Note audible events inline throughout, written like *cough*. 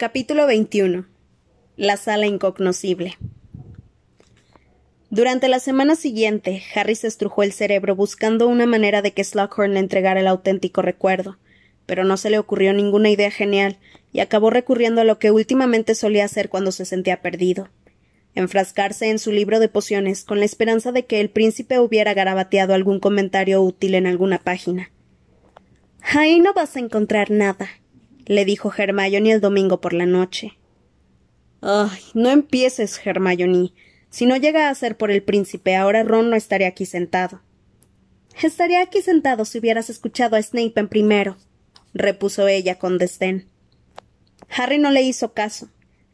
Capítulo 21. La sala incognoscible. Durante la semana siguiente, Harry se estrujó el cerebro buscando una manera de que Slughorn le entregara el auténtico recuerdo, pero no se le ocurrió ninguna idea genial, y acabó recurriendo a lo que últimamente solía hacer cuando se sentía perdido enfrascarse en su libro de pociones con la esperanza de que el príncipe hubiera garabateado algún comentario útil en alguna página. Ahí no vas a encontrar nada, le dijo Hermione el domingo por la noche. Ay, no empieces, Hermione. Si no llega a ser por el príncipe, ahora Ron no estaría aquí sentado. Estaría aquí sentado si hubieras escuchado a Snape en primero, repuso ella con desdén. Harry no le hizo caso.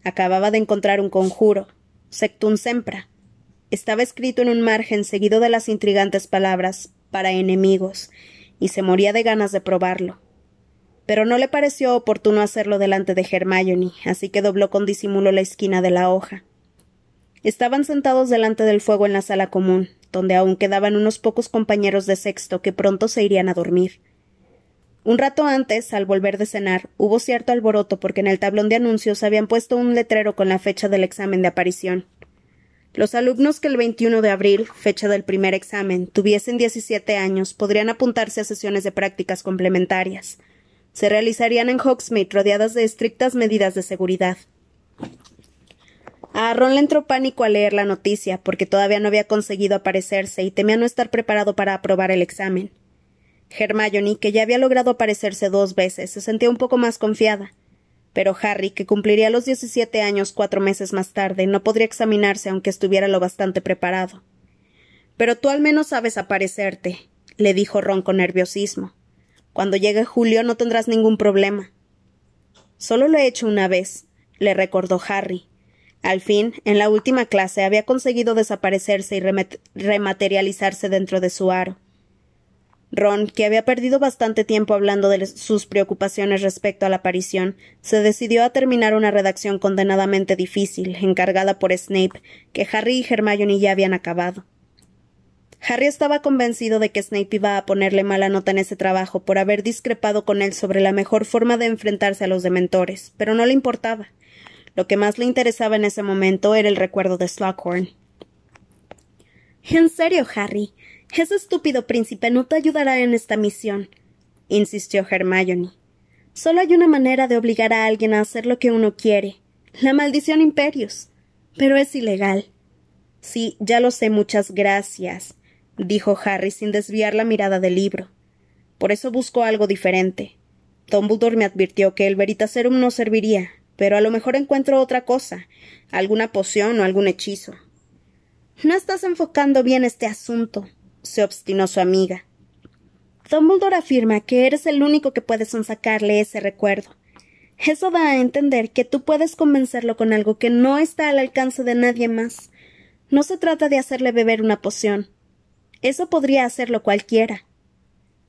Acababa de encontrar un conjuro, sectum sempra. Estaba escrito en un margen seguido de las intrigantes palabras para enemigos, y se moría de ganas de probarlo pero no le pareció oportuno hacerlo delante de Hermione, así que dobló con disimulo la esquina de la hoja. Estaban sentados delante del fuego en la sala común, donde aún quedaban unos pocos compañeros de sexto que pronto se irían a dormir. Un rato antes, al volver de cenar, hubo cierto alboroto porque en el tablón de anuncios habían puesto un letrero con la fecha del examen de aparición. Los alumnos que el 21 de abril, fecha del primer examen, tuviesen 17 años podrían apuntarse a sesiones de prácticas complementarias, se realizarían en Hogsmeade rodeadas de estrictas medidas de seguridad. A Ron le entró pánico al leer la noticia, porque todavía no había conseguido aparecerse y temía no estar preparado para aprobar el examen. Hermione, que ya había logrado aparecerse dos veces, se sentía un poco más confiada. Pero Harry, que cumpliría los diecisiete años cuatro meses más tarde, no podría examinarse aunque estuviera lo bastante preparado. Pero tú al menos sabes aparecerte, le dijo Ron con nerviosismo. Cuando llegue julio no tendrás ningún problema. Solo lo he hecho una vez, le recordó Harry. Al fin, en la última clase había conseguido desaparecerse y rematerializarse dentro de su aro. Ron, que había perdido bastante tiempo hablando de sus preocupaciones respecto a la aparición, se decidió a terminar una redacción condenadamente difícil, encargada por Snape, que Harry y Hermione ya habían acabado. Harry estaba convencido de que Snape iba a ponerle mala nota en ese trabajo por haber discrepado con él sobre la mejor forma de enfrentarse a los dementores, pero no le importaba. Lo que más le interesaba en ese momento era el recuerdo de Slughorn. En serio, Harry, ese estúpido príncipe no te ayudará en esta misión, insistió Hermione. Solo hay una manera de obligar a alguien a hacer lo que uno quiere. La maldición imperios. Pero es ilegal. Sí, ya lo sé, muchas gracias dijo Harry sin desviar la mirada del libro. Por eso busco algo diferente. Dumbledore me advirtió que el Veritaserum no serviría, pero a lo mejor encuentro otra cosa, alguna poción o algún hechizo. No estás enfocando bien este asunto, se obstinó su amiga. Dumbledore afirma que eres el único que puede sonsacarle ese recuerdo. Eso da a entender que tú puedes convencerlo con algo que no está al alcance de nadie más. No se trata de hacerle beber una poción, eso podría hacerlo cualquiera.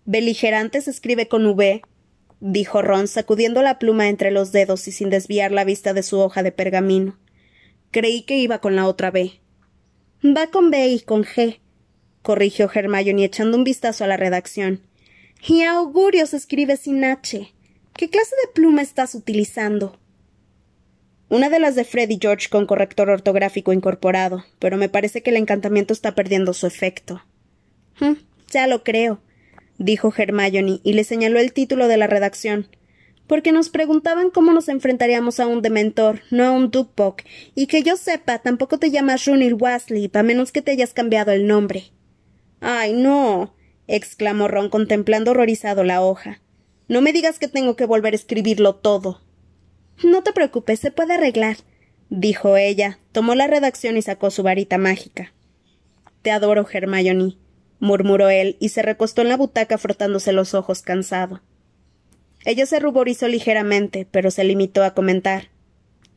Beligerante se escribe con V, dijo Ron, sacudiendo la pluma entre los dedos y sin desviar la vista de su hoja de pergamino. Creí que iba con la otra B. Va con B y con G, corrigió Hermione echando un vistazo a la redacción. Y augurio se escribe sin H. ¿Qué clase de pluma estás utilizando? Una de las de Freddy George con corrector ortográfico incorporado, pero me parece que el encantamiento está perdiendo su efecto. Ya lo creo, dijo Hermione y le señaló el título de la redacción. Porque nos preguntaban cómo nos enfrentaríamos a un dementor, no a un Duckpock, y que yo sepa, tampoco te llamas Runil Weasley, a menos que te hayas cambiado el nombre. Ay, no. exclamó Ron contemplando horrorizado la hoja. No me digas que tengo que volver a escribirlo todo. No te preocupes, se puede arreglar, dijo ella, tomó la redacción y sacó su varita mágica. Te adoro, Hermione, murmuró él y se recostó en la butaca frotándose los ojos cansado. Ella se ruborizó ligeramente, pero se limitó a comentar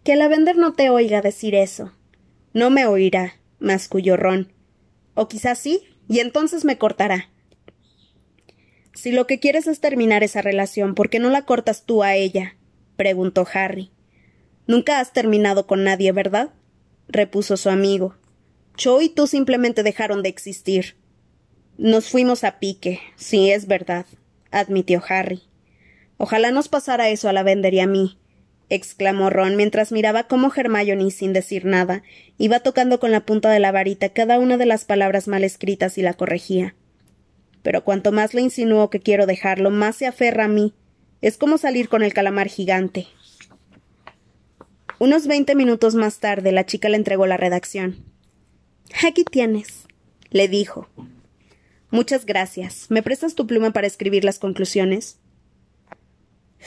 Que la vender no te oiga decir eso. No me oirá, masculló Ron. O quizás sí, y entonces me cortará. Si lo que quieres es terminar esa relación, ¿por qué no la cortas tú a ella? preguntó Harry. Nunca has terminado con nadie, ¿verdad? repuso su amigo. Cho y tú simplemente dejaron de existir. Nos fuimos a pique, sí, es verdad, admitió Harry. Ojalá nos pasara eso a la vender y a mí. exclamó Ron mientras miraba cómo Hermione, sin decir nada, iba tocando con la punta de la varita cada una de las palabras mal escritas y la corregía. Pero cuanto más le insinuó que quiero dejarlo, más se aferra a mí. Es como salir con el calamar gigante. Unos veinte minutos más tarde, la chica le entregó la redacción. Aquí tienes, le dijo. Muchas gracias. ¿Me prestas tu pluma para escribir las conclusiones?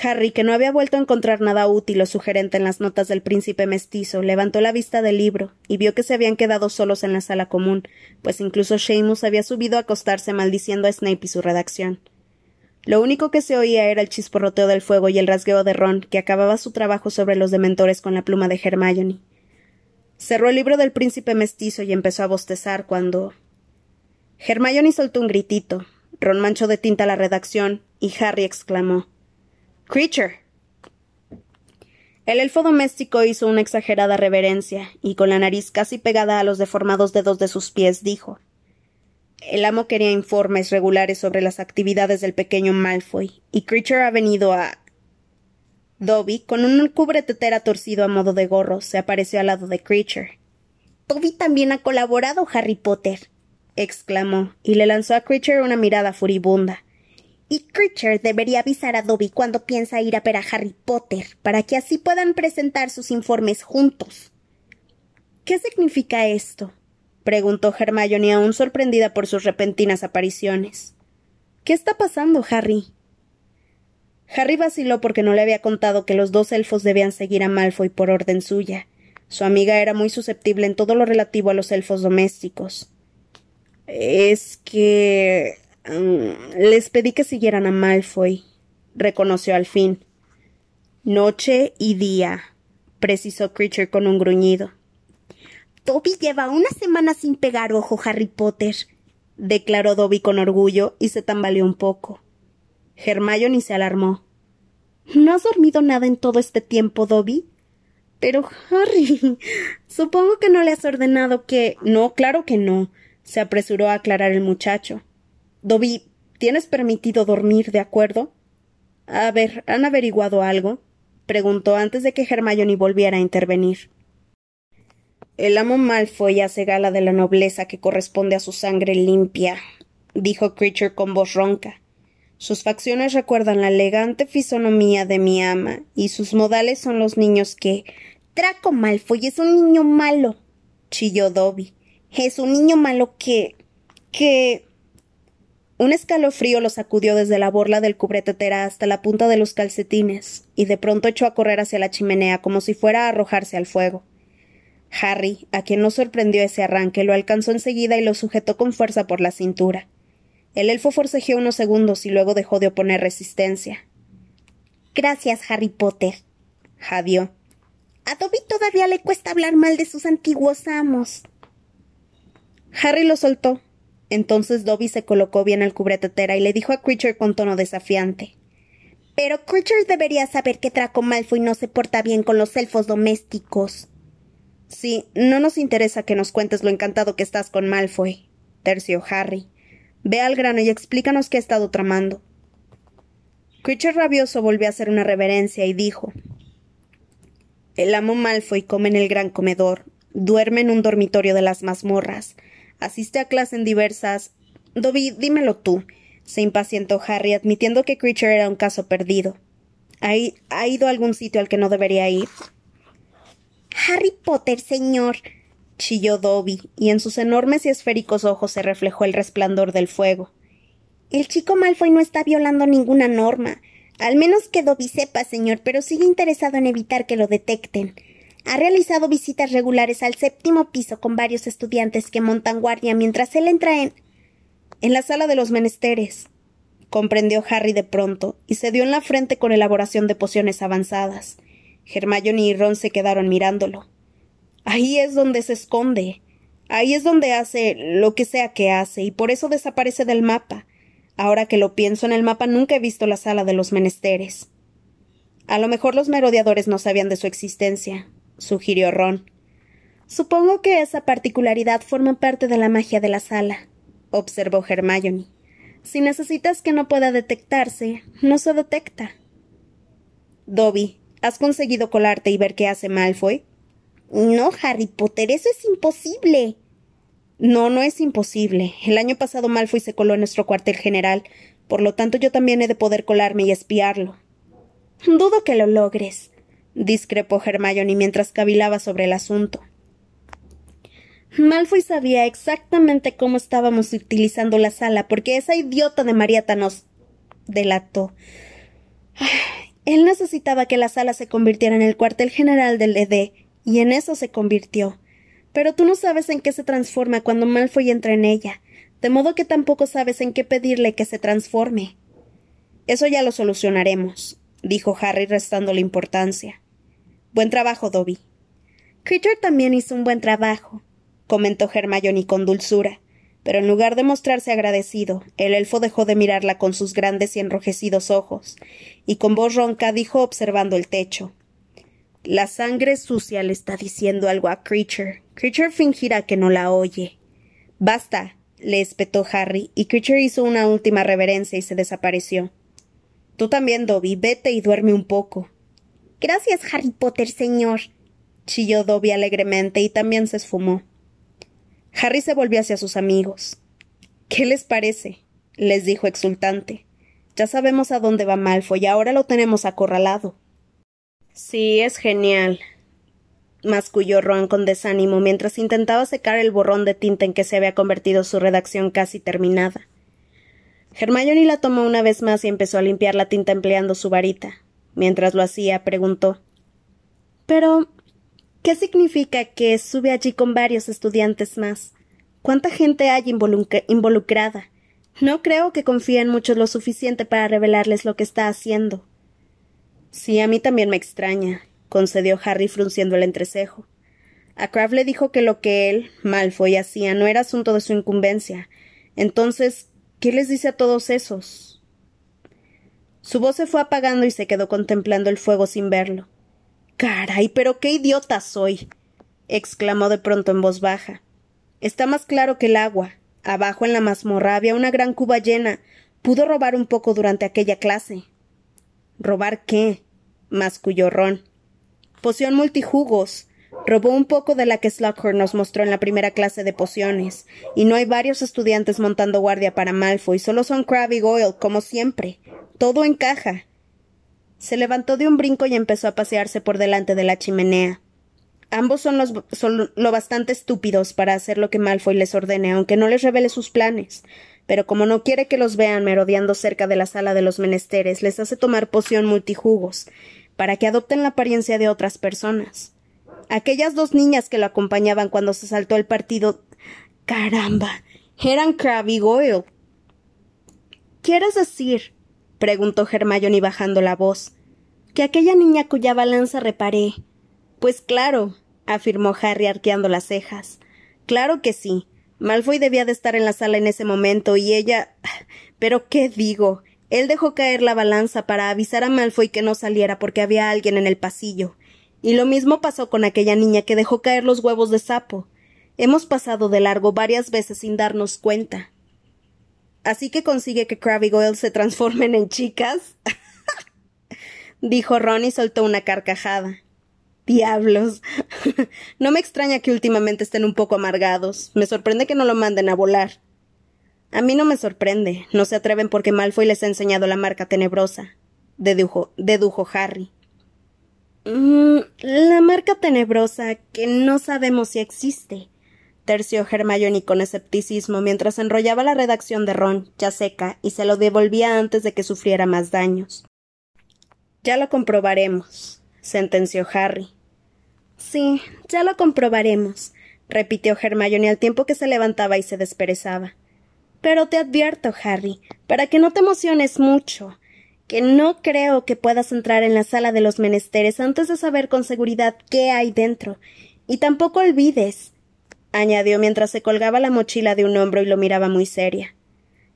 Harry, que no había vuelto a encontrar nada útil o sugerente en las notas del príncipe mestizo, levantó la vista del libro y vio que se habían quedado solos en la sala común, pues incluso Seamus había subido a acostarse maldiciendo a Snape y su redacción. Lo único que se oía era el chisporroteo del fuego y el rasgueo de Ron, que acababa su trabajo sobre los dementores con la pluma de Hermione. Cerró el libro del príncipe mestizo y empezó a bostezar cuando. Hermione soltó un gritito. Ron manchó de tinta la redacción y Harry exclamó Creature. El elfo doméstico hizo una exagerada reverencia y con la nariz casi pegada a los deformados dedos de sus pies dijo El amo quería informes regulares sobre las actividades del pequeño Malfoy, y Creature ha venido a. Dobby, con un cubretetera torcido a modo de gorro, se apareció al lado de Creature. Dobby también ha colaborado, Harry Potter, exclamó, y le lanzó a Creature una mirada furibunda. Y Creature debería avisar a Dobby cuando piensa ir a ver a Harry Potter, para que así puedan presentar sus informes juntos. ¿Qué significa esto? preguntó Hermione aún sorprendida por sus repentinas apariciones. ¿Qué está pasando, Harry? Harry vaciló porque no le había contado que los dos elfos debían seguir a Malfoy por orden suya. Su amiga era muy susceptible en todo lo relativo a los elfos domésticos. Es que. Mm, les pedí que siguieran a Malfoy, reconoció al fin. Noche y día, precisó Creature con un gruñido. Dobby lleva una semana sin pegar ojo, Harry Potter, declaró Dobby con orgullo y se tambaleó un poco. Hermione se alarmó. ¿No has dormido nada en todo este tiempo, Dobby? Pero, Harry, *laughs* supongo que no le has ordenado que. No, claro que no, se apresuró a aclarar el muchacho. Dobby, tienes permitido dormir, ¿de acuerdo? A ver, ¿han averiguado algo? preguntó antes de que Hermione volviera a intervenir. El amo Malfoy hace gala de la nobleza que corresponde a su sangre limpia, dijo Creature con voz ronca. Sus facciones recuerdan la elegante fisonomía de mi ama, y sus modales son los niños que. Draco Malfoy es un niño malo, chilló Dobby. Es un niño malo que. que. Un escalofrío lo sacudió desde la borla del cubretetera hasta la punta de los calcetines, y de pronto echó a correr hacia la chimenea como si fuera a arrojarse al fuego. Harry, a quien no sorprendió ese arranque, lo alcanzó enseguida y lo sujetó con fuerza por la cintura. El elfo forcejeó unos segundos y luego dejó de oponer resistencia. Gracias, Harry Potter. Javió. A Dobby todavía le cuesta hablar mal de sus antiguos amos. Harry lo soltó, entonces Dobby se colocó bien al cubretetera y le dijo a Creature con tono desafiante. Pero Creature debería saber que Draco Malfoy no se porta bien con los elfos domésticos. Sí, no nos interesa que nos cuentes lo encantado que estás con Malfoy, terció Harry. Ve al grano y explícanos qué ha estado tramando. Creature rabioso volvió a hacer una reverencia y dijo El amo Malfoy come en el gran comedor, duerme en un dormitorio de las mazmorras, Asiste a clase en diversas. Dobby, dímelo tú. se impacientó Harry, admitiendo que Creature era un caso perdido. ¿Ha, ¿Ha ido a algún sitio al que no debería ir? Harry Potter, señor. chilló Dobby, y en sus enormes y esféricos ojos se reflejó el resplandor del fuego. El chico Malfoy no está violando ninguna norma. Al menos que Dobby sepa, señor, pero sigue interesado en evitar que lo detecten. Ha realizado visitas regulares al séptimo piso con varios estudiantes que montan guardia mientras él entra en. en la sala de los menesteres. comprendió Harry de pronto, y se dio en la frente con elaboración de pociones avanzadas. Hermione y Ron se quedaron mirándolo. Ahí es donde se esconde. Ahí es donde hace lo que sea que hace, y por eso desaparece del mapa. Ahora que lo pienso en el mapa nunca he visto la sala de los menesteres. A lo mejor los merodeadores no sabían de su existencia, sugirió Ron. Supongo que esa particularidad forma parte de la magia de la sala, observó Hermione. Si necesitas que no pueda detectarse, no se detecta. Dobby, ¿Has conseguido colarte y ver qué hace Malfoy? No, Harry Potter, eso es imposible. No, no es imposible. El año pasado Malfoy se coló en nuestro cuartel general, por lo tanto yo también he de poder colarme y espiarlo. Dudo que lo logres, discrepó Hermione mientras cavilaba sobre el asunto. Malfoy sabía exactamente cómo estábamos utilizando la sala, porque esa idiota de Marieta nos delató. Él necesitaba que la sala se convirtiera en el cuartel general del ED, y en eso se convirtió. Pero tú no sabes en qué se transforma cuando Malfoy entra en ella, de modo que tampoco sabes en qué pedirle que se transforme. Eso ya lo solucionaremos, dijo Harry restándole importancia. Buen trabajo, Dobby. Creature también hizo un buen trabajo, comentó Hermione con dulzura, pero en lugar de mostrarse agradecido, el elfo dejó de mirarla con sus grandes y enrojecidos ojos, y con voz ronca dijo observando el techo. La sangre sucia le está diciendo algo a Creature. Creature fingirá que no la oye. Basta, le espetó Harry, y Creature hizo una última reverencia y se desapareció. Tú también, Dobby, vete y duerme un poco. Gracias, Harry Potter, señor. chilló Dobby alegremente y también se esfumó. Harry se volvió hacia sus amigos. ¿Qué les parece? les dijo exultante. Ya sabemos a dónde va Malfoy y ahora lo tenemos acorralado. Sí, es genial, masculló Ron con desánimo mientras intentaba secar el borrón de tinta en que se había convertido su redacción casi terminada. Hermione la tomó una vez más y empezó a limpiar la tinta empleando su varita. Mientras lo hacía, preguntó Pero ¿Qué significa que sube allí con varios estudiantes más? ¿Cuánta gente hay involucrada? No creo que confíen mucho lo suficiente para revelarles lo que está haciendo. Sí, a mí también me extraña, concedió Harry frunciendo el entrecejo. A Crabbe le dijo que lo que él, Malfoy, hacía no era asunto de su incumbencia. Entonces, ¿qué les dice a todos esos? Su voz se fue apagando y se quedó contemplando el fuego sin verlo. Caray, pero qué idiota soy. exclamó de pronto en voz baja. Está más claro que el agua. Abajo en la mazmorra había una gran cuba llena. Pudo robar un poco durante aquella clase. ¿Robar qué? masculló Ron. Poción multijugos. Robó un poco de la que Slughorn nos mostró en la primera clase de pociones, y no hay varios estudiantes montando guardia para Malfoy, solo son Crabbe y Goyle, como siempre. Todo encaja. Se levantó de un brinco y empezó a pasearse por delante de la chimenea. Ambos son, lo bastante estúpidos para hacer lo que Malfoy les ordene, aunque no les revele sus planes. Pero como no quiere que los vean merodeando cerca de la sala de los menesteres, les hace tomar poción multijugos, para que adopten la apariencia de otras personas. Aquellas dos niñas que lo acompañaban cuando se saltó el partido. Caramba. eran Crabbe Goyle. ¿Quieres decir? Preguntó Hermione bajando la voz. Que aquella niña cuya balanza reparé. Pues claro, afirmó Harry arqueando las cejas. Claro que sí. Malfoy debía de estar en la sala en ese momento y ella. *sighs* Pero qué digo. Él dejó caer la balanza para avisar a Malfoy que no saliera porque había alguien en el pasillo. Y lo mismo pasó con aquella niña que dejó caer los huevos de sapo. Hemos pasado de largo varias veces sin darnos cuenta. Así que consigue que Crabbe y Goyle se transformen en chicas. *laughs* dijo Ron y soltó una carcajada. Diablos. *laughs* no me extraña que últimamente estén un poco amargados. Me sorprende que no lo manden a volar. A mí no me sorprende. No se atreven porque Malfoy les ha enseñado la marca tenebrosa. Dedujo, dedujo Harry. Mm, la marca tenebrosa que no sabemos si existe terció Hermione con escepticismo mientras enrollaba la redacción de Ron, ya seca, y se lo devolvía antes de que sufriera más daños. Ya lo comprobaremos, sentenció Harry. Sí, ya lo comprobaremos, repitió Hermione al tiempo que se levantaba y se desperezaba. Pero te advierto, Harry, para que no te emociones mucho, que no creo que puedas entrar en la sala de los menesteres antes de saber con seguridad qué hay dentro, y tampoco olvides añadió mientras se colgaba la mochila de un hombro y lo miraba muy seria.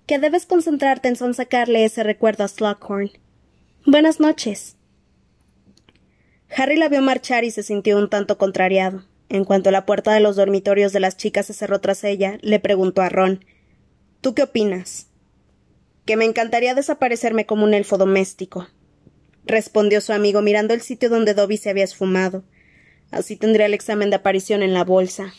Que debes concentrarte en sonsacarle ese recuerdo a Slughorn. Buenas noches. Harry la vio marchar y se sintió un tanto contrariado. En cuanto la puerta de los dormitorios de las chicas se cerró tras ella, le preguntó a Ron ¿Tú qué opinas? Que me encantaría desaparecerme como un elfo doméstico. respondió su amigo mirando el sitio donde Dobby se había esfumado. Así tendría el examen de aparición en la bolsa.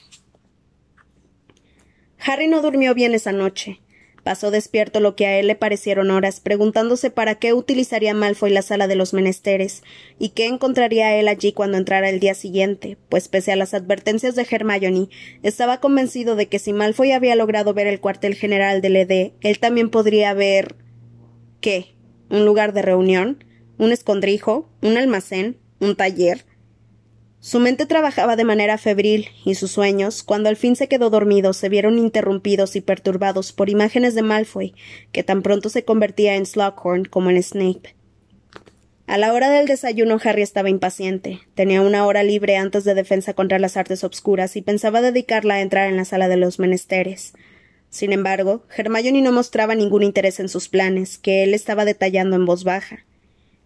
Harry no durmió bien esa noche. Pasó despierto lo que a él le parecieron horas, preguntándose para qué utilizaría Malfoy la sala de los menesteres, y qué encontraría él allí cuando entrara el día siguiente, pues pese a las advertencias de Hermione, estaba convencido de que si Malfoy había logrado ver el cuartel general del ED, él también podría ver. ¿Qué? ¿Un lugar de reunión? ¿Un escondrijo? ¿Un almacén? ¿Un taller? Su mente trabajaba de manera febril, y sus sueños, cuando al fin se quedó dormido, se vieron interrumpidos y perturbados por imágenes de Malfoy, que tan pronto se convertía en Slughorn como en Snape. A la hora del desayuno Harry estaba impaciente. Tenía una hora libre antes de defensa contra las artes obscuras y pensaba dedicarla a entrar en la sala de los menesteres. Sin embargo, Hermione no mostraba ningún interés en sus planes, que él estaba detallando en voz baja.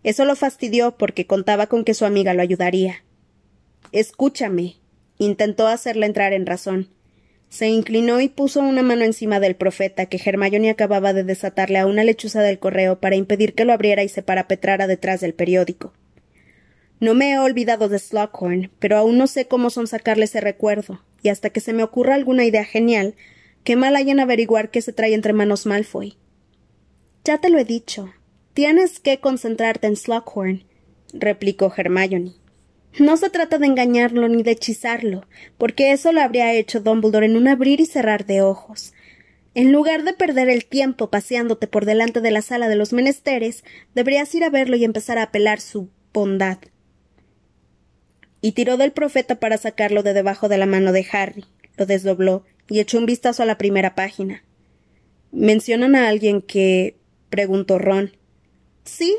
Eso lo fastidió porque contaba con que su amiga lo ayudaría. Escúchame. intentó hacerle entrar en razón. Se inclinó y puso una mano encima del profeta que Hermione acababa de desatarle a una lechuza del correo para impedir que lo abriera y se parapetrara detrás del periódico. No me he olvidado de Slughorn, pero aún no sé cómo son sacarle ese recuerdo, y hasta que se me ocurra alguna idea genial, qué mal hay en averiguar qué se trae entre manos Malfoy. Ya te lo he dicho. Tienes que concentrarte en Slughorn, replicó Hermione. No se trata de engañarlo ni de hechizarlo, porque eso lo habría hecho Dumbledore en un abrir y cerrar de ojos. En lugar de perder el tiempo paseándote por delante de la sala de los menesteres, deberías ir a verlo y empezar a apelar su bondad. Y tiró del profeta para sacarlo de debajo de la mano de Harry, lo desdobló y echó un vistazo a la primera página. ¿Mencionan a alguien que. preguntó Ron. Sí,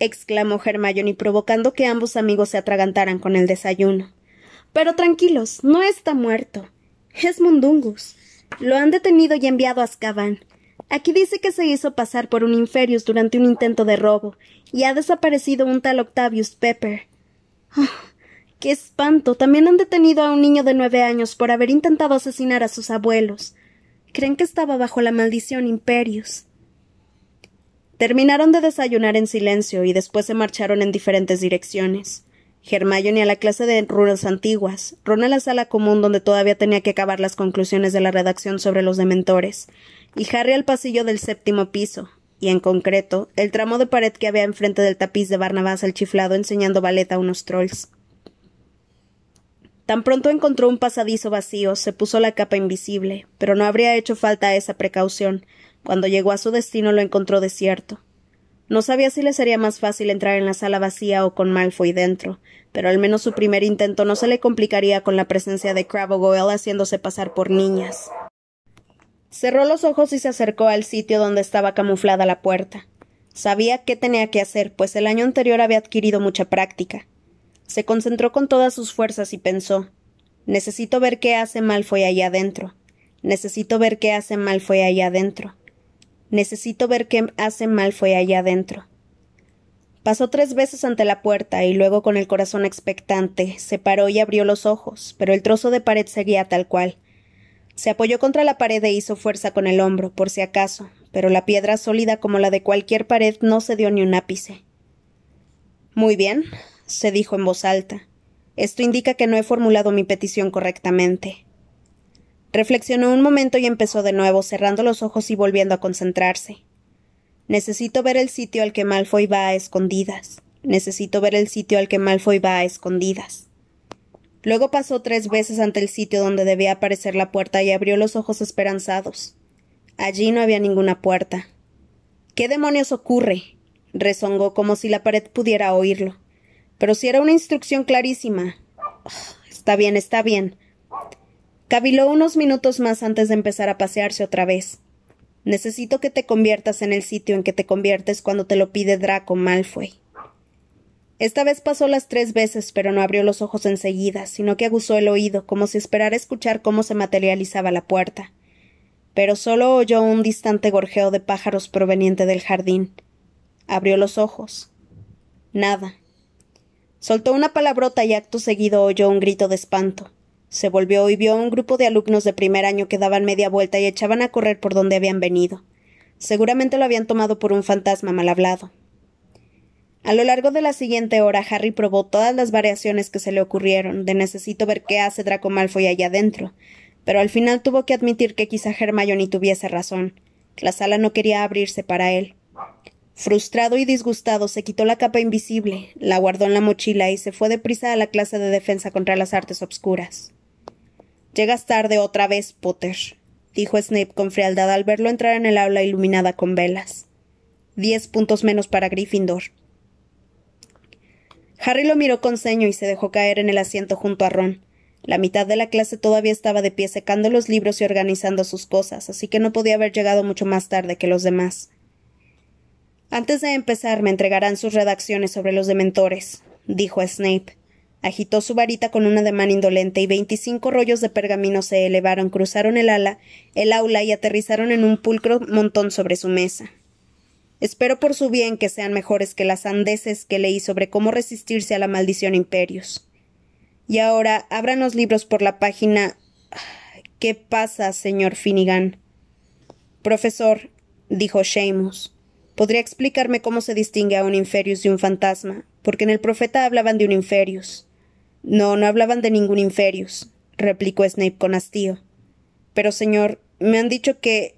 exclamó Hermione provocando que ambos amigos se atragantaran con el desayuno. Pero tranquilos, no está muerto. Es Mundungus. Lo han detenido y enviado a Azkaban. Aquí dice que se hizo pasar por un Inferius durante un intento de robo, y ha desaparecido un tal Octavius Pepper. Oh, ¡Qué espanto! También han detenido a un niño de nueve años por haber intentado asesinar a sus abuelos. Creen que estaba bajo la maldición Imperius. Terminaron de desayunar en silencio y después se marcharon en diferentes direcciones. Hermione a la clase de runas antiguas, Ron a la sala común donde todavía tenía que acabar las conclusiones de la redacción sobre los dementores, y Harry al pasillo del séptimo piso, y en concreto, el tramo de pared que había enfrente del tapiz de Barnabás al chiflado enseñando ballet a unos trolls. Tan pronto encontró un pasadizo vacío, se puso la capa invisible, pero no habría hecho falta esa precaución, cuando llegó a su destino lo encontró desierto. No sabía si le sería más fácil entrar en la sala vacía o con Malfoy dentro, pero al menos su primer intento no se le complicaría con la presencia de Crabbe Goyle haciéndose pasar por niñas. Cerró los ojos y se acercó al sitio donde estaba camuflada la puerta. Sabía qué tenía que hacer, pues el año anterior había adquirido mucha práctica. Se concentró con todas sus fuerzas y pensó Necesito ver qué hace Malfoy allá adentro. Necesito ver qué hace Malfoy allá adentro. Necesito ver qué hace Malfoy allá adentro. Pasó tres veces ante la puerta y luego con el corazón expectante se paró y abrió los ojos, pero el trozo de pared seguía tal cual. Se apoyó contra la pared e hizo fuerza con el hombro, por si acaso, pero la piedra sólida como la de cualquier pared no se dio ni un ápice. Muy bien, se dijo en voz alta. Esto indica que no he formulado mi petición correctamente. Reflexionó un momento y empezó de nuevo, cerrando los ojos y volviendo a concentrarse. Necesito ver el sitio al que Malfoy va a escondidas. Necesito ver el sitio al que Malfoy va a escondidas. Luego pasó tres veces ante el sitio donde debía aparecer la puerta y abrió los ojos esperanzados. Allí no había ninguna puerta. ¿Qué demonios ocurre? rezongó como si la pared pudiera oírlo. Pero si era una instrucción clarísima. está bien, está bien. Caviló unos minutos más antes de empezar a pasearse otra vez. Necesito que te conviertas en el sitio en que te conviertes cuando te lo pide Draco Malfoy. Esta vez pasó las tres veces, pero no abrió los ojos enseguida, sino que aguzó el oído, como si esperara escuchar cómo se materializaba la puerta. Pero solo oyó un distante gorjeo de pájaros proveniente del jardín. Abrió los ojos. Nada. Soltó una palabrota y acto seguido oyó un grito de espanto. Se volvió y vio a un grupo de alumnos de primer año que daban media vuelta y echaban a correr por donde habían venido. Seguramente lo habían tomado por un fantasma mal hablado. A lo largo de la siguiente hora, Harry probó todas las variaciones que se le ocurrieron, de necesito ver qué hace Draco Malfoy allá adentro, pero al final tuvo que admitir que quizá Hermione tuviese razón. La sala no quería abrirse para él. Frustrado y disgustado, se quitó la capa invisible, la guardó en la mochila y se fue deprisa a la clase de defensa contra las artes obscuras. Llegas tarde otra vez, Potter, dijo Snape con frialdad al verlo entrar en el aula iluminada con velas. Diez puntos menos para Gryffindor. Harry lo miró con ceño y se dejó caer en el asiento junto a Ron. La mitad de la clase todavía estaba de pie secando los libros y organizando sus cosas, así que no podía haber llegado mucho más tarde que los demás. Antes de empezar me entregarán sus redacciones sobre los dementores, dijo Snape. Agitó su varita con un ademán indolente y veinticinco rollos de pergamino se elevaron, cruzaron el ala, el aula y aterrizaron en un pulcro montón sobre su mesa. Espero por su bien que sean mejores que las andeses que leí sobre cómo resistirse a la maldición imperios. Y ahora abran los libros por la página. ¿Qué pasa, señor Finnegan? Profesor, dijo Seamus. ¿Podría explicarme cómo se distingue a un Inferius de un fantasma? Porque en el profeta hablaban de un Inferius. No, no hablaban de ningún Inferius, replicó Snape con hastío. Pero, señor, me han dicho que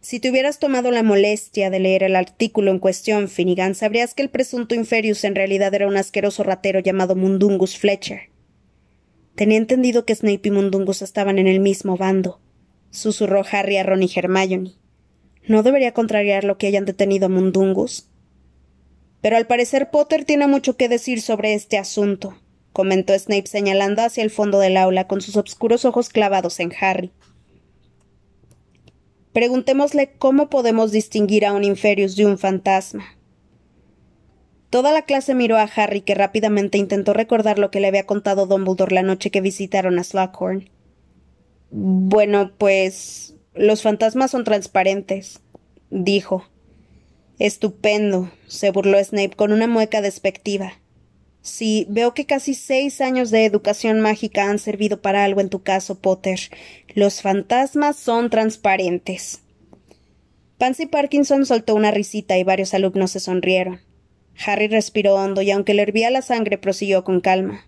si te hubieras tomado la molestia de leer el artículo en cuestión, Finnegan, sabrías que el presunto Inferius en realidad era un asqueroso ratero llamado Mundungus Fletcher. Tenía entendido que Snape y Mundungus estaban en el mismo bando, susurró Harry a Ron y Hermione. ¿No debería contrariar lo que hayan detenido a Mundungus? Pero al parecer Potter tiene mucho que decir sobre este asunto, comentó Snape señalando hacia el fondo del aula con sus oscuros ojos clavados en Harry. Preguntémosle cómo podemos distinguir a un Inferius de un fantasma. Toda la clase miró a Harry, que rápidamente intentó recordar lo que le había contado Dumbledore la noche que visitaron a Slughorn. Bueno, pues los fantasmas son transparentes, dijo. Estupendo, se burló Snape con una mueca despectiva. Sí, veo que casi seis años de educación mágica han servido para algo en tu caso, Potter. Los fantasmas son transparentes. Pansy Parkinson soltó una risita y varios alumnos se sonrieron. Harry respiró hondo y aunque le hervía la sangre prosiguió con calma.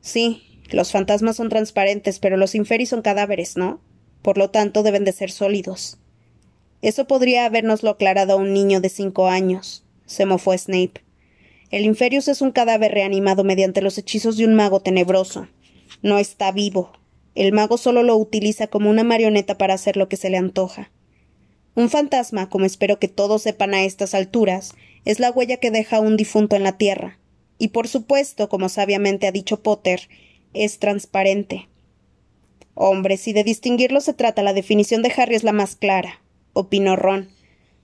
Sí, los fantasmas son transparentes, pero los inferis son cadáveres, ¿no? por lo tanto deben de ser sólidos. Eso podría habernoslo aclarado a un niño de cinco años, se mofó Snape. El Inferius es un cadáver reanimado mediante los hechizos de un mago tenebroso. No está vivo. El mago solo lo utiliza como una marioneta para hacer lo que se le antoja. Un fantasma, como espero que todos sepan a estas alturas, es la huella que deja un difunto en la tierra. Y por supuesto, como sabiamente ha dicho Potter, es transparente. Hombre, si de distinguirlo se trata, la definición de Harry es la más clara, opinó Ron.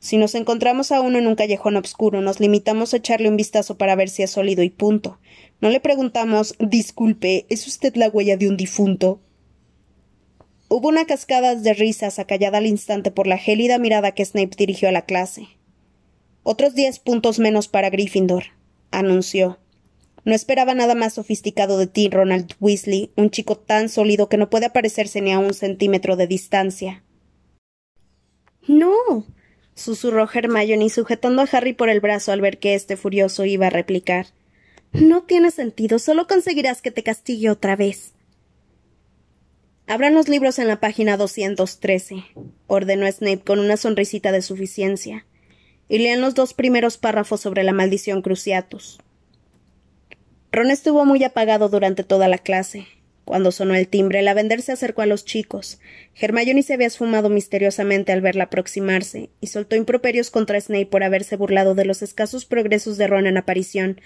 Si nos encontramos a uno en un callejón oscuro, nos limitamos a echarle un vistazo para ver si es sólido y punto. No le preguntamos Disculpe, ¿es usted la huella de un difunto? Hubo una cascada de risas acallada al instante por la gélida mirada que Snape dirigió a la clase. Otros diez puntos menos para Gryffindor, anunció. No esperaba nada más sofisticado de ti, Ronald Weasley, un chico tan sólido que no puede aparecerse ni a un centímetro de distancia. No. Susurró Hermione sujetando a Harry por el brazo al ver que este furioso iba a replicar. No tiene sentido, solo conseguirás que te castigue otra vez. Abran los libros en la página 213, ordenó Snape con una sonrisita de suficiencia, y lean los dos primeros párrafos sobre la maldición Cruciatus. Ron estuvo muy apagado durante toda la clase. Cuando sonó el timbre, la vender se acercó a los chicos. Hermione se había esfumado misteriosamente al verla aproximarse, y soltó improperios contra Snape por haberse burlado de los escasos progresos de Ron en aparición,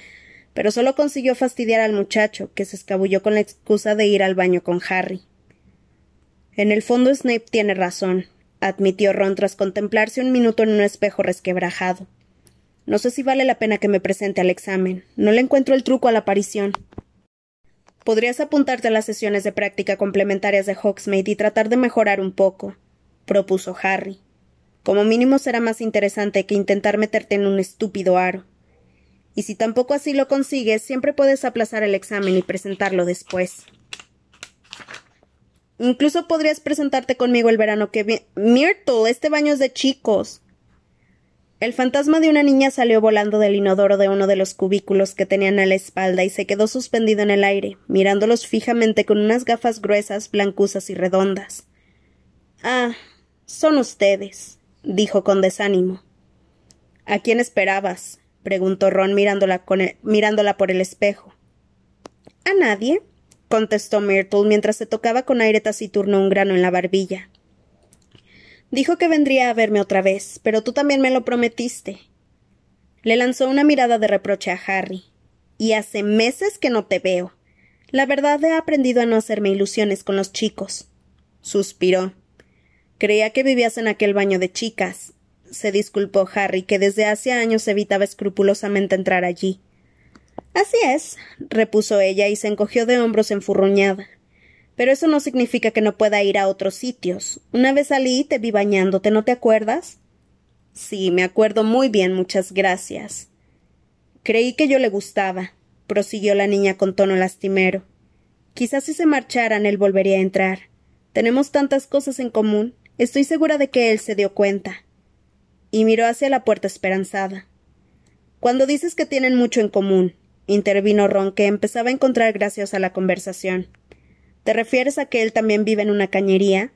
pero solo consiguió fastidiar al muchacho, que se escabulló con la excusa de ir al baño con Harry. En el fondo Snape tiene razón, admitió Ron tras contemplarse un minuto en un espejo resquebrajado. No sé si vale la pena que me presente al examen. No le encuentro el truco a la aparición. Podrías apuntarte a las sesiones de práctica complementarias de Hogsmeade y tratar de mejorar un poco, propuso Harry. Como mínimo será más interesante que intentar meterte en un estúpido aro. Y si tampoco así lo consigues, siempre puedes aplazar el examen y presentarlo después. Incluso podrías presentarte conmigo el verano que viene. Myrtle, este baño es de chicos. El fantasma de una niña salió volando del inodoro de uno de los cubículos que tenían a la espalda y se quedó suspendido en el aire, mirándolos fijamente con unas gafas gruesas, blancuzas y redondas. Ah, son ustedes, dijo con desánimo. ¿A quién esperabas? preguntó Ron mirándola, mirándola por el espejo. A nadie, contestó Myrtle mientras se tocaba con aire taciturno un grano en la barbilla. Dijo que vendría a verme otra vez, pero tú también me lo prometiste. Le lanzó una mirada de reproche a Harry. Y hace meses que no te veo. La verdad he aprendido a no hacerme ilusiones con los chicos. Suspiró. Creía que vivías en aquel baño de chicas. Se disculpó Harry, que desde hace años evitaba escrupulosamente entrar allí. Así es, repuso ella y se encogió de hombros enfurruñada. Pero eso no significa que no pueda ir a otros sitios. Una vez salí y te vi bañándote, ¿no te acuerdas? Sí, me acuerdo muy bien, muchas gracias. Creí que yo le gustaba, prosiguió la niña con tono lastimero. Quizás si se marcharan él volvería a entrar. Tenemos tantas cosas en común. Estoy segura de que él se dio cuenta. Y miró hacia la puerta esperanzada. Cuando dices que tienen mucho en común, intervino Ron, que empezaba a encontrar graciosa la conversación. ¿Te refieres a que él también vive en una cañería?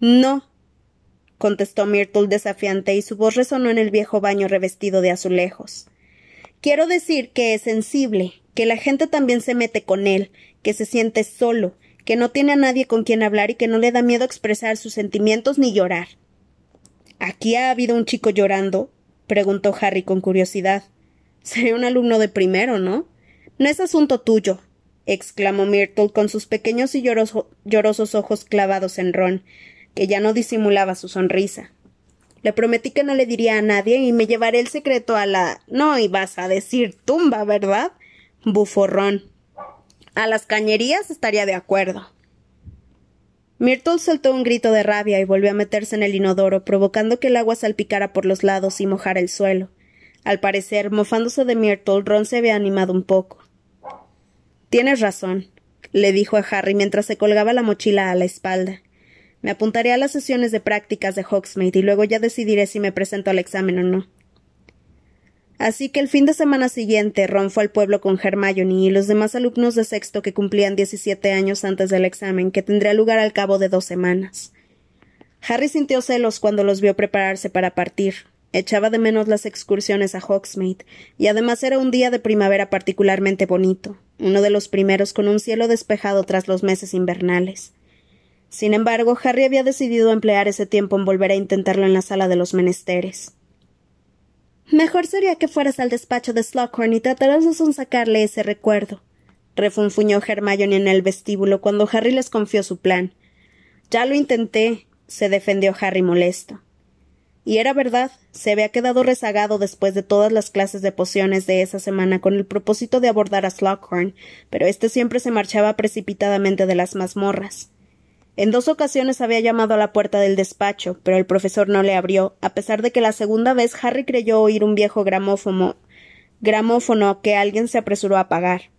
No, contestó Myrtle desafiante y su voz resonó en el viejo baño revestido de azulejos. Quiero decir que es sensible, que la gente también se mete con él, que se siente solo, que no tiene a nadie con quien hablar y que no le da miedo expresar sus sentimientos ni llorar. ¿Aquí ha habido un chico llorando? preguntó Harry con curiosidad. Sería un alumno de primero, ¿no? No es asunto tuyo, exclamó Myrtle con sus pequeños y llorosos ojos clavados en Ron, que ya no disimulaba su sonrisa. Le prometí que no le diría a nadie y me llevaré el secreto a la. No ibas a decir tumba, ¿verdad? bufó Ron. A las cañerías estaría de acuerdo. Myrtle soltó un grito de rabia y volvió a meterse en el inodoro, provocando que el agua salpicara por los lados y mojara el suelo. Al parecer, mofándose de Myrtle, Ron se había animado un poco. Tienes razón, le dijo a Harry mientras se colgaba la mochila a la espalda. Me apuntaré a las sesiones de prácticas de Hogsmeade y luego ya decidiré si me presento al examen o no. Así que el fin de semana siguiente Ron al pueblo con Hermione y los demás alumnos de sexto que cumplían diecisiete años antes del examen, que tendría lugar al cabo de dos semanas. Harry sintió celos cuando los vio prepararse para partir, Echaba de menos las excursiones a Hogsmeade, y además era un día de primavera particularmente bonito, uno de los primeros con un cielo despejado tras los meses invernales. Sin embargo, Harry había decidido emplear ese tiempo en volver a intentarlo en la sala de los menesteres. Mejor sería que fueras al despacho de Slughorn y trataras de sonsacarle ese recuerdo, refunfuñó Hermione en el vestíbulo cuando Harry les confió su plan. Ya lo intenté, se defendió Harry molesto. Y era verdad, se había quedado rezagado después de todas las clases de pociones de esa semana con el propósito de abordar a Slughorn, pero éste siempre se marchaba precipitadamente de las mazmorras. En dos ocasiones había llamado a la puerta del despacho, pero el profesor no le abrió, a pesar de que la segunda vez Harry creyó oír un viejo gramófono, gramófono que alguien se apresuró a apagar.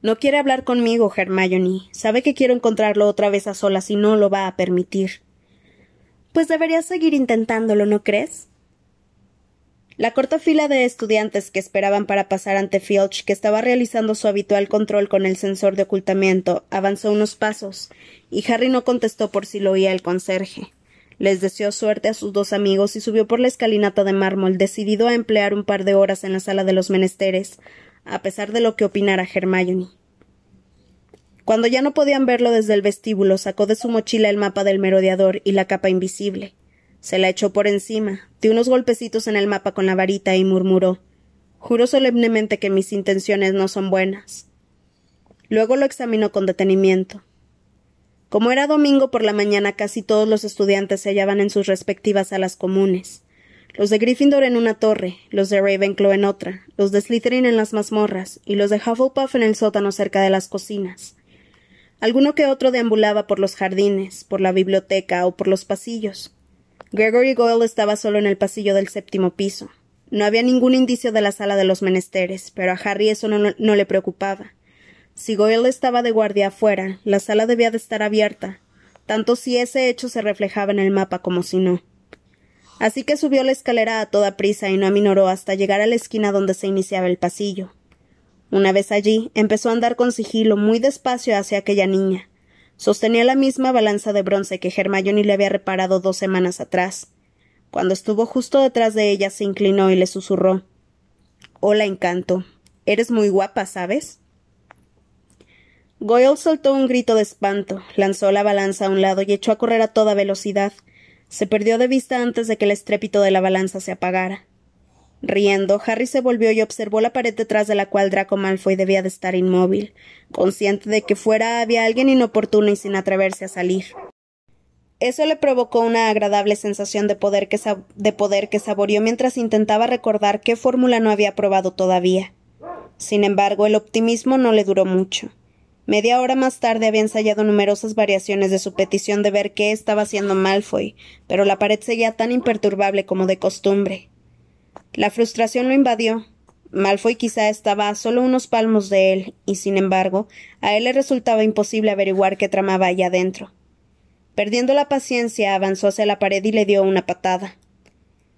No quiere hablar conmigo, Hermione. Sabe que quiero encontrarlo otra vez a solas y no lo va a permitir. Pues deberías seguir intentándolo, ¿no crees? La corta fila de estudiantes que esperaban para pasar ante Filch, que estaba realizando su habitual control con el sensor de ocultamiento, avanzó unos pasos, y Harry no contestó por si lo oía el conserje. Les deseó suerte a sus dos amigos y subió por la escalinata de mármol, decidido a emplear un par de horas en la sala de los menesteres, a pesar de lo que opinara Hermione. Cuando ya no podían verlo desde el vestíbulo, sacó de su mochila el mapa del merodeador y la capa invisible. Se la echó por encima, dio unos golpecitos en el mapa con la varita y murmuró Juro solemnemente que mis intenciones no son buenas. Luego lo examinó con detenimiento. Como era domingo por la mañana, casi todos los estudiantes se hallaban en sus respectivas salas comunes. Los de Gryffindor en una torre, los de Ravenclaw en otra, los de Slytherin en las mazmorras y los de Hufflepuff en el sótano cerca de las cocinas. Alguno que otro deambulaba por los jardines, por la biblioteca o por los pasillos. Gregory Goyle estaba solo en el pasillo del séptimo piso. No había ningún indicio de la sala de los menesteres, pero a Harry eso no, le preocupaba. Si Goyle estaba de guardia afuera, la sala debía de estar abierta, tanto si ese hecho se reflejaba en el mapa como si no. Así que subió la escalera a toda prisa y no aminoró hasta llegar a la esquina donde se iniciaba el pasillo. Una vez allí, empezó a andar con sigilo muy despacio hacia aquella niña. Sostenía la misma balanza de bronce que Hermione le había reparado dos semanas atrás. Cuando estuvo justo detrás de ella, se inclinó y le susurró Hola, encanto. Eres muy guapa, ¿sabes? Goyle soltó un grito de espanto, lanzó la balanza a un lado y echó a correr a toda velocidad. Se perdió de vista antes de que el estrépito de la balanza se apagara. Riendo, Harry se volvió y observó la pared detrás de la cual Draco Malfoy debía de estar inmóvil, consciente de que fuera había alguien inoportuno y sin atreverse a salir. Eso le provocó una agradable sensación de poder que, de poder que saboreó mientras intentaba recordar qué fórmula no había probado todavía. Sin embargo, el optimismo no le duró mucho. Media hora más tarde había ensayado numerosas variaciones de su petición de ver qué estaba haciendo Malfoy, pero la pared seguía tan imperturbable como de costumbre. La frustración lo invadió. Malfoy quizá estaba a solo unos palmos de él, y sin embargo, a él le resultaba imposible averiguar qué tramaba allá adentro. Perdiendo la paciencia, avanzó hacia la pared y le dio una patada.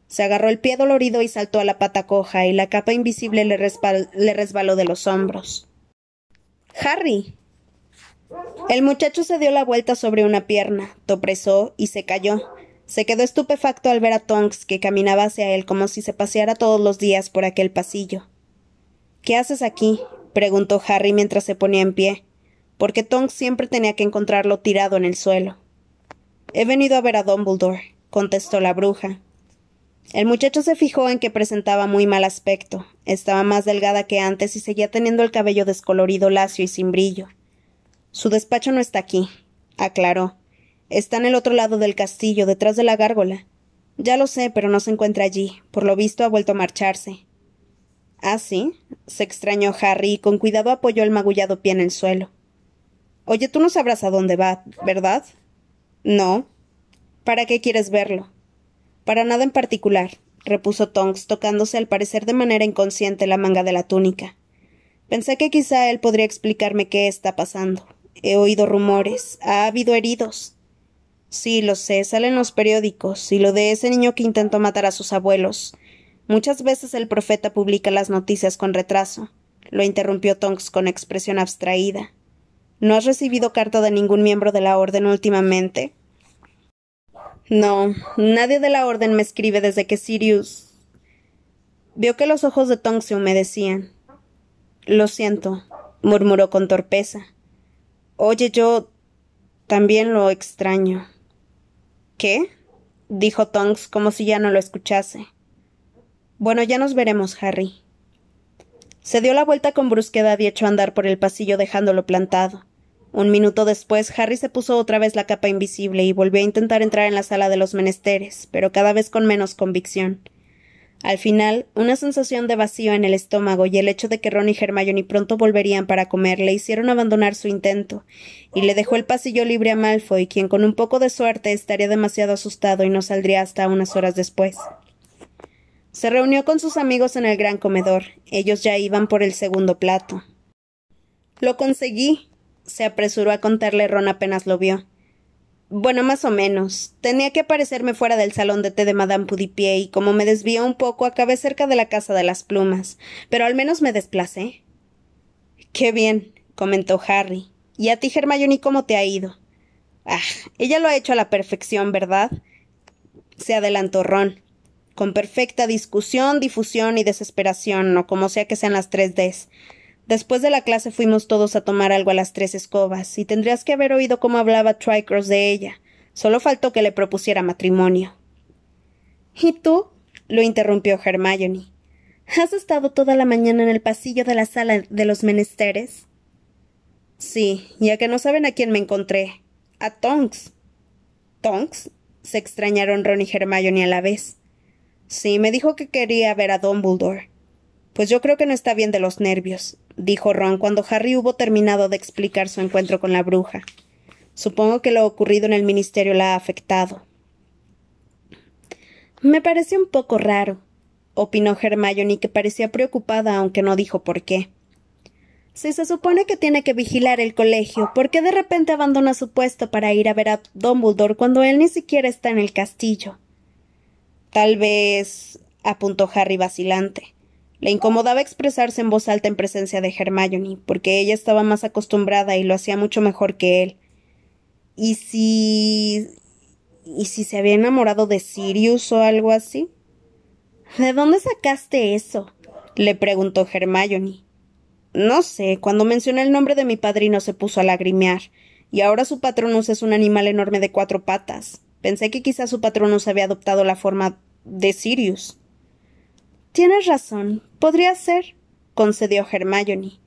Se agarró el pie dolorido y saltó a la pata coja, y la capa invisible le, le resbaló de los hombros. Harry. El muchacho se dio la vuelta sobre una pierna, topresó y se cayó, se quedó estupefacto al ver a Tonks, que caminaba hacia él como si se paseara todos los días por aquel pasillo. ¿Qué haces aquí? preguntó Harry mientras se ponía en pie, porque Tonks siempre tenía que encontrarlo tirado en el suelo. He venido a ver a Dumbledore, contestó la bruja. El muchacho se fijó en que presentaba muy mal aspecto, estaba más delgada que antes y seguía teniendo el cabello descolorido, lacio y sin brillo. Su despacho no está aquí, aclaró. Está en el otro lado del castillo, detrás de la gárgola. Ya lo sé, pero no se encuentra allí. Por lo visto ha vuelto a marcharse. ¿Ah, sí? se extrañó Harry y con cuidado apoyó el magullado pie en el suelo. Oye, tú no sabrás a dónde va, ¿verdad? No. ¿Para qué quieres verlo? Para nada en particular, repuso Tonks, tocándose al parecer de manera inconsciente la manga de la túnica. Pensé que quizá él podría explicarme qué está pasando. He oído rumores. Ha habido heridos. Sí, lo sé, salen los periódicos, y lo de ese niño que intentó matar a sus abuelos. Muchas veces el profeta publica las noticias con retraso. Lo interrumpió Tonks con expresión abstraída. ¿No has recibido carta de ningún miembro de la orden últimamente? No, nadie de la orden me escribe desde que Sirius. Vio que los ojos de Tonks se humedecían. Lo siento, murmuró con torpeza. Oye, yo también lo extraño. ¿Qué? dijo Tonks como si ya no lo escuchase. Bueno, ya nos veremos, Harry. Se dio la vuelta con brusquedad y echó a andar por el pasillo dejándolo plantado. Un minuto después, Harry se puso otra vez la capa invisible y volvió a intentar entrar en la sala de los menesteres, pero cada vez con menos convicción. Al final, una sensación de vacío en el estómago y el hecho de que Ron y Hermione pronto volverían para comer le hicieron abandonar su intento, y le dejó el pasillo libre a Malfoy, quien con un poco de suerte estaría demasiado asustado y no saldría hasta unas horas después. Se reunió con sus amigos en el gran comedor. Ellos ya iban por el segundo plato. Lo conseguí, se apresuró a contarle Ron apenas lo vio. Bueno, más o menos. Tenía que aparecerme fuera del salón de té de Madame Pudipié y como me desvió un poco acabé cerca de la casa de las plumas, pero al menos me desplacé. Qué bien, comentó Harry. ¿Y a ti, Hermione, cómo te ha ido? Ah, ella lo ha hecho a la perfección, ¿verdad? Se adelantó Ron. Con perfecta discusión, difusión y desesperación, o como sea que sean las tres Ds. Después de la clase fuimos todos a tomar algo a las tres escobas, y tendrías que haber oído cómo hablaba Tricross de ella. Solo faltó que le propusiera matrimonio. ¿Y tú? lo interrumpió Hermione. ¿Has estado toda la mañana en el pasillo de la sala de los menesteres? Sí, ya que no saben a quién me encontré. A Tonks. ¿Tonks? se extrañaron Ron y Hermione a la vez. Sí, me dijo que quería ver a Dumbledore. Pues yo creo que no está bien de los nervios dijo Ron cuando Harry hubo terminado de explicar su encuentro con la bruja. Supongo que lo ocurrido en el ministerio la ha afectado. Me pareció un poco raro, opinó Hermione, que parecía preocupada, aunque no dijo por qué. Si se supone que tiene que vigilar el colegio, ¿por qué de repente abandona su puesto para ir a ver a Dumbledore cuando él ni siquiera está en el castillo? Tal vez. apuntó Harry vacilante. Le incomodaba expresarse en voz alta en presencia de Hermione, porque ella estaba más acostumbrada y lo hacía mucho mejor que él. ¿Y si. ¿Y si se había enamorado de Sirius o algo así? ¿De dónde sacaste eso? le preguntó Hermione. No sé, cuando mencioné el nombre de mi padrino se puso a lagrimear, y ahora su patronus es un animal enorme de cuatro patas. Pensé que quizás su patronus había adoptado la forma de Sirius. Tienes razón, podría ser, concedió Hermione.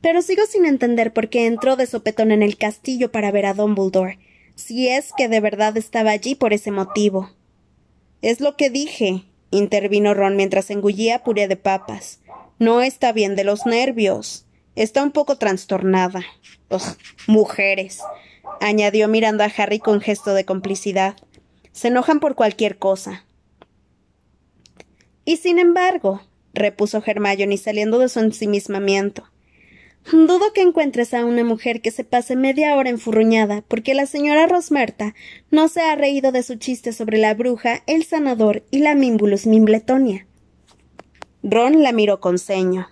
Pero sigo sin entender por qué entró de sopetón en el castillo para ver a Dumbledore, si es que de verdad estaba allí por ese motivo. Es lo que dije, intervino Ron mientras engullía puré de papas. No está bien de los nervios. Está un poco trastornada. Ugh, mujeres. añadió mirando a Harry con gesto de complicidad. Se enojan por cualquier cosa. Y sin embargo, repuso Hermione saliendo de su ensimismamiento, Dudo que encuentres a una mujer que se pase media hora enfurruñada porque la señora Rosmerta no se ha reído de su chiste sobre la bruja, el sanador y la Mimbulus Mimbletonia. Ron la miró con ceño.